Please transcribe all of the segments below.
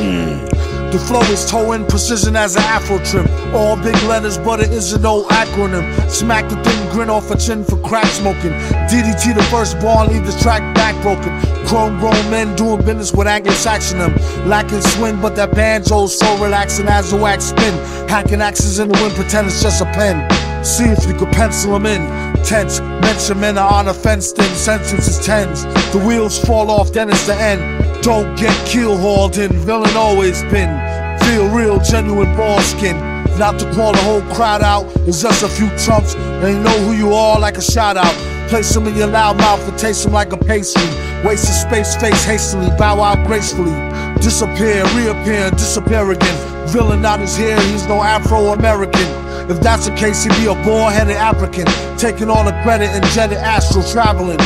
Mm. The flow is towing precision as an afro trim. All big letters, but it is an old acronym. Smack the thin grin off a chin for crack smoking. DDT the first born, leave the track back broken. Chrome grown men doing business with Anglo-Saxon them. Lacking swing, but that banjo's so relaxing as the wax spin. Hacking axes in the wind, pretend it's just a pen. See if you could pencil them in. Tense, mention men are on a fenced in, sentences tens. The wheels fall off, then it's the end. Don't get keel hauled in, villain always been. Feel real, genuine ball skin. Not to call the whole crowd out, it's just a few trumps. They know who you are like a shout out. Place them in your loud mouth and taste them like a pastry. Waste of space, face hastily, bow out gracefully. Disappear, reappear, disappear again. Villain out his here, he's no Afro American. If that's the case, he'd be a bald headed African, taking all the credit and jetted astral traveling.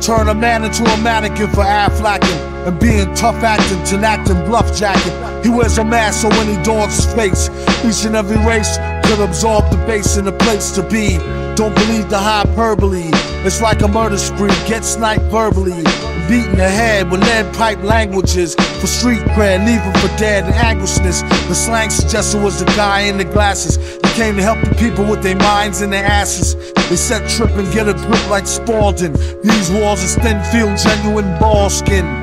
Turn a man into a mannequin for Afflacking and being tough acting, to acting bluff jacket. He wears a mask so when he dons his face, each and every race could absorb the base in the place to be. Don't believe the hyperbole. It's like a murder spree. Get sniped verbally. Beating the head with lead pipe languages. For street cred, leave him for dead and anguishness. The slang suggested was the guy in the glasses. He came to help the people with their minds and their asses. They said trip and get a grip like Spalding. These walls is thin, feel genuine ball skin.